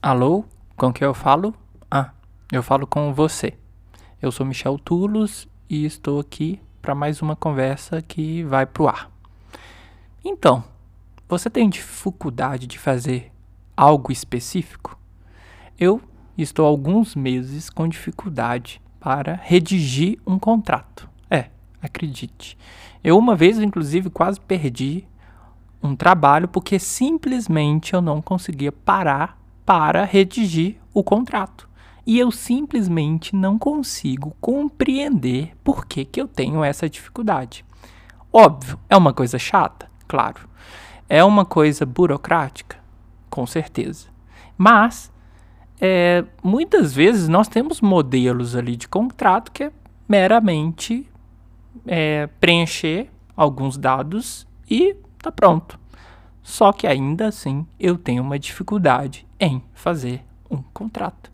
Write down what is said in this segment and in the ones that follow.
Alô? Com quem eu falo? Ah, eu falo com você. Eu sou Michel Tulos e estou aqui para mais uma conversa que vai pro ar. Então, você tem dificuldade de fazer algo específico? Eu estou alguns meses com dificuldade para redigir um contrato. É, acredite. Eu uma vez, inclusive, quase perdi um trabalho porque simplesmente eu não conseguia parar para redigir o contrato. E eu simplesmente não consigo compreender por que, que eu tenho essa dificuldade. Óbvio, é uma coisa chata, claro. É uma coisa burocrática, com certeza. Mas é, muitas vezes nós temos modelos ali de contrato que é meramente é, preencher alguns dados e tá pronto. Só que ainda assim eu tenho uma dificuldade em fazer um contrato.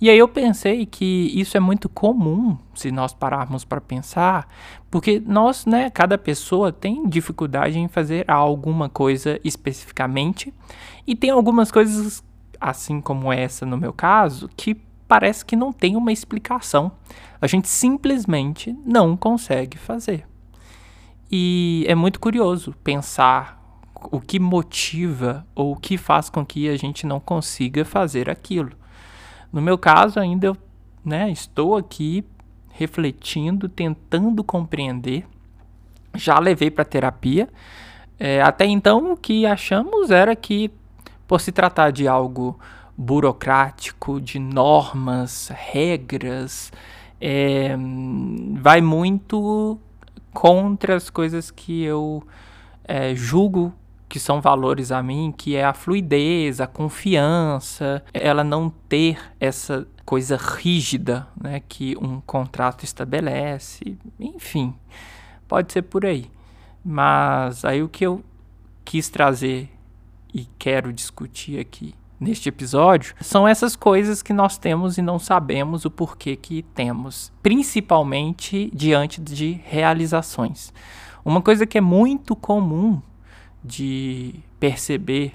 E aí eu pensei que isso é muito comum se nós pararmos para pensar, porque nós, né, cada pessoa tem dificuldade em fazer alguma coisa especificamente, e tem algumas coisas assim como essa no meu caso, que parece que não tem uma explicação. A gente simplesmente não consegue fazer. E é muito curioso pensar o que motiva ou o que faz com que a gente não consiga fazer aquilo. No meu caso, ainda eu né, estou aqui refletindo, tentando compreender. Já levei para terapia. É, até então, o que achamos era que, por se tratar de algo burocrático, de normas, regras, é, vai muito contra as coisas que eu é, julgo que são valores a mim, que é a fluidez, a confiança, ela não ter essa coisa rígida né, que um contrato estabelece, enfim, pode ser por aí. Mas aí o que eu quis trazer e quero discutir aqui neste episódio são essas coisas que nós temos e não sabemos o porquê que temos, principalmente diante de realizações. Uma coisa que é muito comum de perceber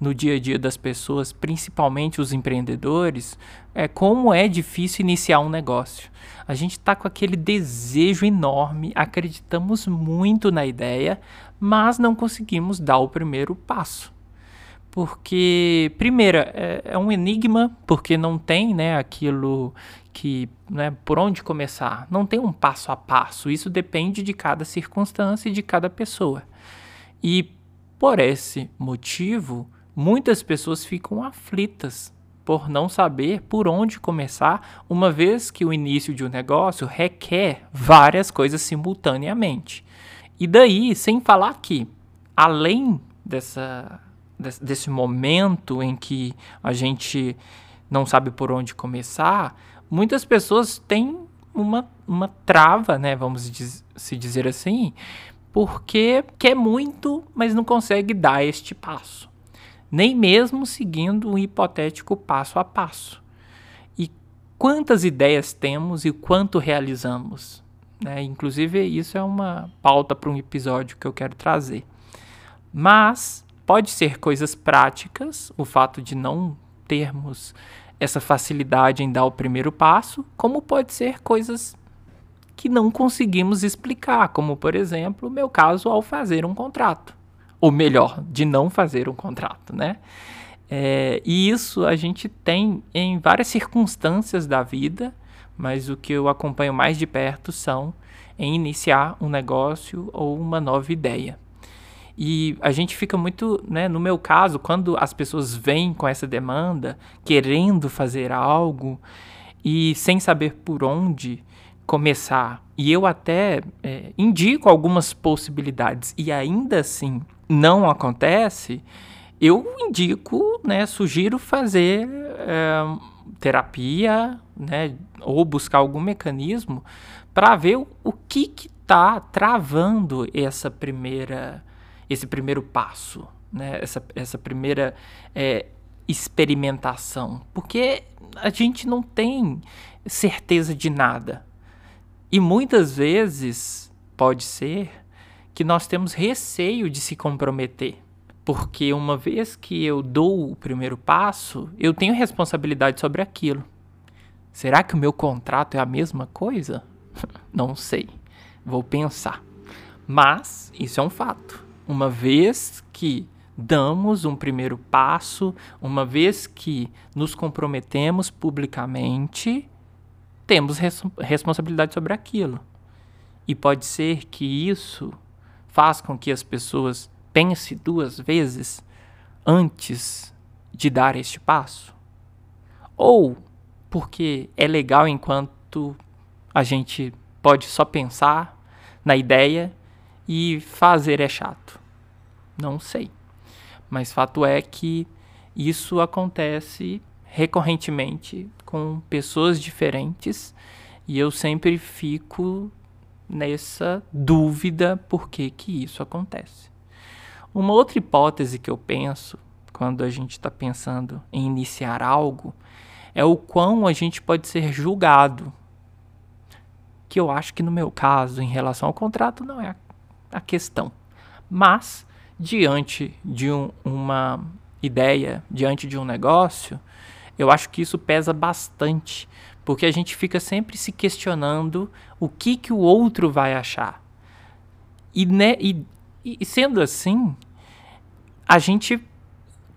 no dia a dia das pessoas, principalmente os empreendedores, é como é difícil iniciar um negócio. A gente está com aquele desejo enorme, acreditamos muito na ideia, mas não conseguimos dar o primeiro passo porque, primeiro, é, é, um enigma, porque não tem né, aquilo que, né, por onde começar, não tem um passo a passo, isso depende de cada circunstância e de cada pessoa. E por esse motivo, muitas pessoas ficam aflitas por não saber por onde começar, uma vez que o início de um negócio requer várias coisas simultaneamente. E daí, sem falar que, além dessa desse momento em que a gente não sabe por onde começar, muitas pessoas têm uma, uma trava, né, vamos se dizer assim, porque quer muito, mas não consegue dar este passo, nem mesmo seguindo um hipotético passo a passo. E quantas ideias temos e quanto realizamos? Né? Inclusive, isso é uma pauta para um episódio que eu quero trazer. Mas Pode ser coisas práticas, o fato de não termos essa facilidade em dar o primeiro passo, como pode ser coisas que não conseguimos explicar, como por exemplo, o meu caso ao fazer um contrato, ou melhor, de não fazer um contrato, né? É, e isso a gente tem em várias circunstâncias da vida, mas o que eu acompanho mais de perto são em iniciar um negócio ou uma nova ideia. E a gente fica muito, né, no meu caso, quando as pessoas vêm com essa demanda, querendo fazer algo e sem saber por onde começar, e eu até é, indico algumas possibilidades e ainda assim não acontece, eu indico, né, sugiro fazer é, terapia, né, ou buscar algum mecanismo para ver o, o que está travando essa primeira esse primeiro passo, né? essa, essa primeira é, experimentação. Porque a gente não tem certeza de nada. E muitas vezes pode ser que nós temos receio de se comprometer. Porque uma vez que eu dou o primeiro passo, eu tenho responsabilidade sobre aquilo. Será que o meu contrato é a mesma coisa? Não sei. Vou pensar. Mas isso é um fato. Uma vez que damos um primeiro passo, uma vez que nos comprometemos publicamente, temos res responsabilidade sobre aquilo. E pode ser que isso faz com que as pessoas pensem duas vezes antes de dar este passo. Ou porque é legal enquanto a gente pode só pensar na ideia e fazer é chato. Não sei. Mas fato é que isso acontece recorrentemente com pessoas diferentes e eu sempre fico nessa dúvida por que, que isso acontece. Uma outra hipótese que eu penso quando a gente está pensando em iniciar algo é o quão a gente pode ser julgado. Que eu acho que no meu caso, em relação ao contrato, não é a questão. Mas, diante de um, uma ideia, diante de um negócio, eu acho que isso pesa bastante, porque a gente fica sempre se questionando o que, que o outro vai achar. E, né, e, e sendo assim, a gente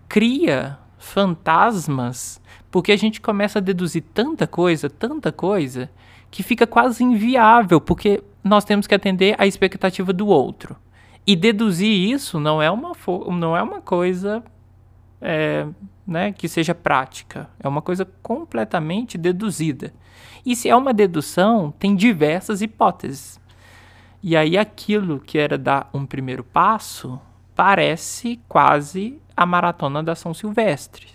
cria fantasmas porque a gente começa a deduzir tanta coisa, tanta coisa, que fica quase inviável, porque nós temos que atender à expectativa do outro. E deduzir isso não é uma, não é uma coisa é, né, que seja prática. É uma coisa completamente deduzida. E se é uma dedução, tem diversas hipóteses. E aí aquilo que era dar um primeiro passo parece quase a maratona da São Silvestre.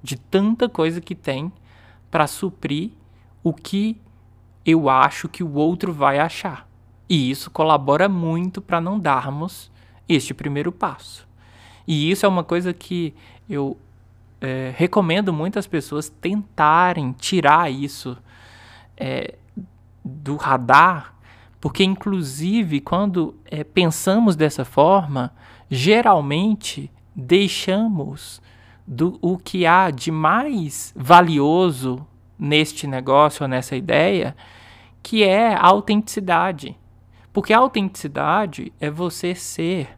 De tanta coisa que tem para suprir o que eu acho que o outro vai achar. E isso colabora muito para não darmos este primeiro passo. E isso é uma coisa que eu é, recomendo muitas pessoas tentarem tirar isso é, do radar, porque, inclusive, quando é, pensamos dessa forma, geralmente deixamos do, o que há de mais valioso neste negócio ou nessa ideia que é a autenticidade. Porque a autenticidade é você ser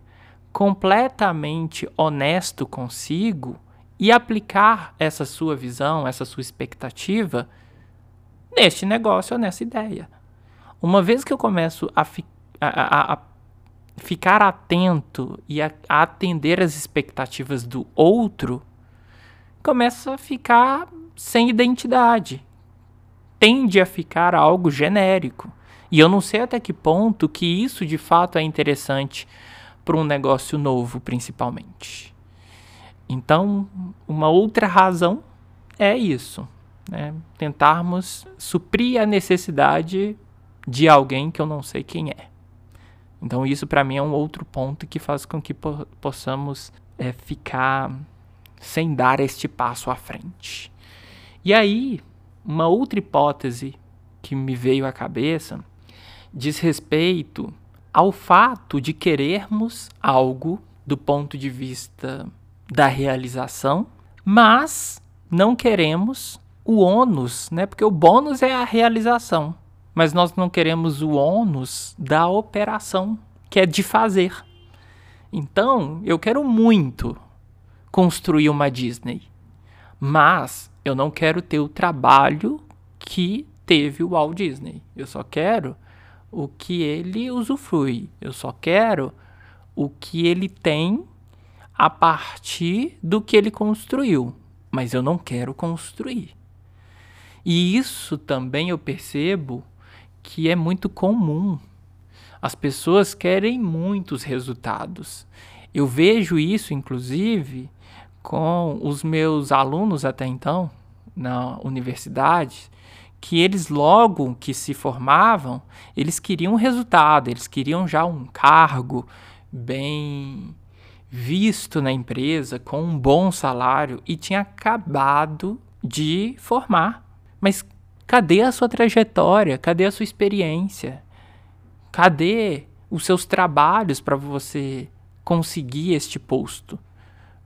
completamente honesto consigo e aplicar essa sua visão, essa sua expectativa neste negócio ou nessa ideia. Uma vez que eu começo a, fi a, a, a ficar atento e a, atender as expectativas do outro, começa a ficar sem identidade tende a ficar algo genérico. E eu não sei até que ponto que isso de fato é interessante para um negócio novo, principalmente. Então, uma outra razão é isso, né? tentarmos suprir a necessidade de alguém que eu não sei quem é. Então, isso para mim é um outro ponto que faz com que po possamos é, ficar sem dar este passo à frente. E aí, uma outra hipótese que me veio à cabeça diz respeito ao fato de querermos algo do ponto de vista da realização, mas não queremos o ônus, né? Porque o bônus é a realização, mas nós não queremos o ônus da operação, que é de fazer. Então, eu quero muito construir uma Disney, mas eu não quero ter o trabalho que teve o Walt Disney. Eu só quero o que ele usufrui. Eu só quero o que ele tem a partir do que ele construiu. Mas eu não quero construir. E isso também eu percebo que é muito comum. As pessoas querem muitos resultados. Eu vejo isso, inclusive, com os meus alunos até então na universidade que eles logo que se formavam, eles queriam um resultado, eles queriam já um cargo bem visto na empresa, com um bom salário e tinha acabado de formar. Mas cadê a sua trajetória? Cadê a sua experiência? Cadê os seus trabalhos para você conseguir este posto.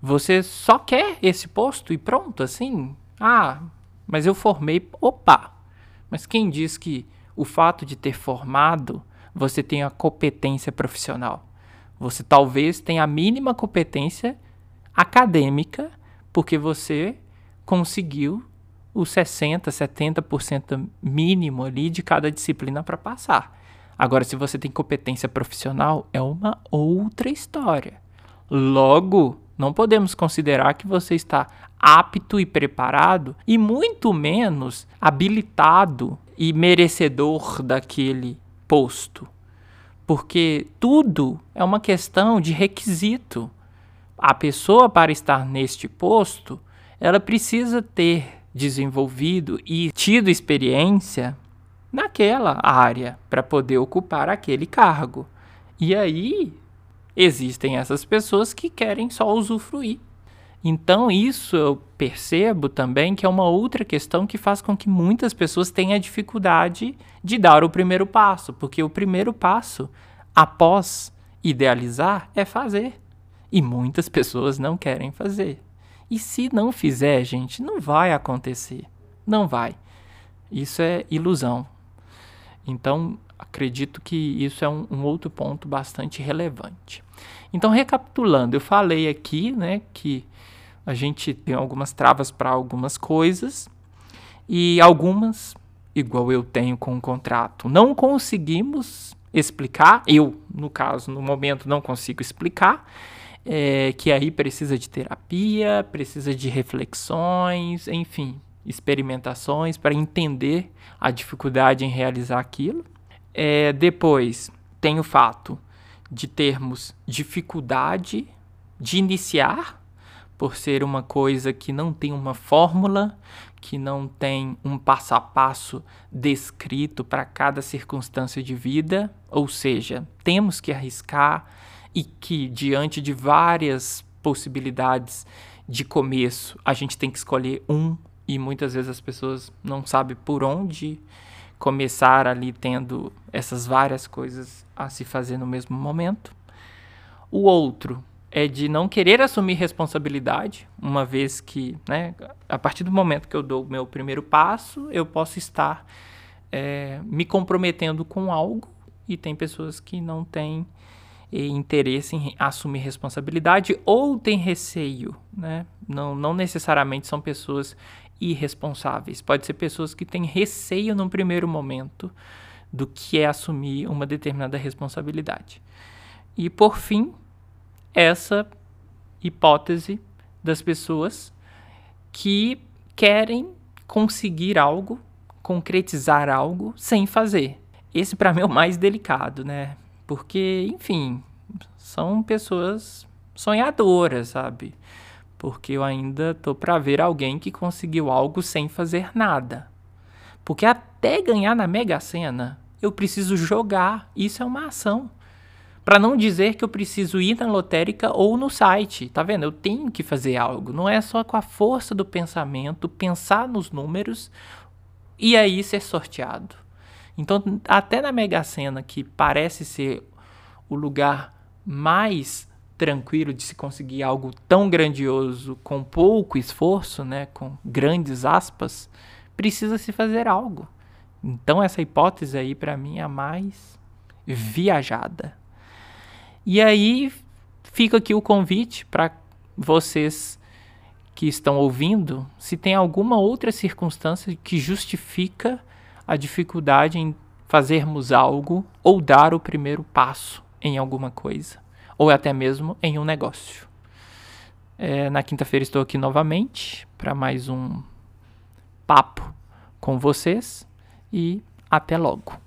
Você só quer esse posto e pronto, assim? Ah, mas eu formei. Opa! Mas quem diz que o fato de ter formado você tem a competência profissional? Você talvez tenha a mínima competência acadêmica porque você conseguiu os 60, 70% mínimo ali de cada disciplina para passar. Agora, se você tem competência profissional, é uma outra história. Logo, não podemos considerar que você está apto e preparado, e muito menos habilitado e merecedor daquele posto. Porque tudo é uma questão de requisito. A pessoa, para estar neste posto, ela precisa ter desenvolvido e tido experiência naquela área para poder ocupar aquele cargo. E aí existem essas pessoas que querem só usufruir. Então, isso eu percebo também que é uma outra questão que faz com que muitas pessoas tenham dificuldade de dar o primeiro passo, porque o primeiro passo, após idealizar, é fazer. E muitas pessoas não querem fazer. E se não fizer, gente, não vai acontecer. Não vai. Isso é ilusão. Então, acredito que isso é um, um, outro ponto bastante relevante. Então, recapitulando, eu falei aqui né, que a gente tem algumas travas para algumas coisas e algumas, igual eu tenho com o contrato, não conseguimos explicar. Eu, no caso, no momento, não consigo explicar. É, que aí precisa de terapia, precisa de reflexões, enfim, experimentações para entender a dificuldade em realizar aquilo. É, depois, tem o fato de termos dificuldade de iniciar, por ser uma coisa que não tem uma fórmula, que não tem um passo a passo descrito para cada circunstância de vida, ou seja, temos que arriscar e que, diante de várias possibilidades de começo, a gente tem que escolher um e muitas vezes as pessoas não sabem por onde começar ali tendo essas várias coisas a se fazer no mesmo momento. O outro é de não querer assumir responsabilidade, uma vez que, né, a partir do momento que eu dou o meu primeiro passo, eu posso estar é, me comprometendo com algo e tem pessoas que não têm interesse em assumir responsabilidade ou têm receio, né? Não, não necessariamente são pessoas irresponsáveis. Pode ser pessoas que têm receio num primeiro momento do que é assumir uma determinada responsabilidade. E por fim, essa hipótese das pessoas que querem conseguir algo, concretizar algo sem fazer. Esse para mim é o mais delicado, né? Porque, enfim, são pessoas sonhadoras, sabe? Porque eu ainda tô para ver alguém que conseguiu algo sem fazer nada. Porque até ganhar na Mega Sena, eu preciso jogar. Isso é uma ação. Para não dizer que eu preciso ir na lotérica ou no site, tá vendo? Eu tenho que fazer algo. Não é só com a força do pensamento, pensar nos números e aí ser sorteado. Então, até na Mega Sena, que parece ser o lugar mais tranquilo de se conseguir algo tão grandioso com pouco esforço, né, com grandes aspas, precisa se fazer algo. Então essa hipótese aí para mim é a mais viajada. E aí fica aqui o convite para vocês que estão ouvindo, se tem alguma outra circunstância que justifica a dificuldade em fazermos algo ou dar o primeiro passo em alguma coisa, ou até mesmo em um negócio. É, na quinta-feira estou aqui novamente para mais um papo com vocês e até logo.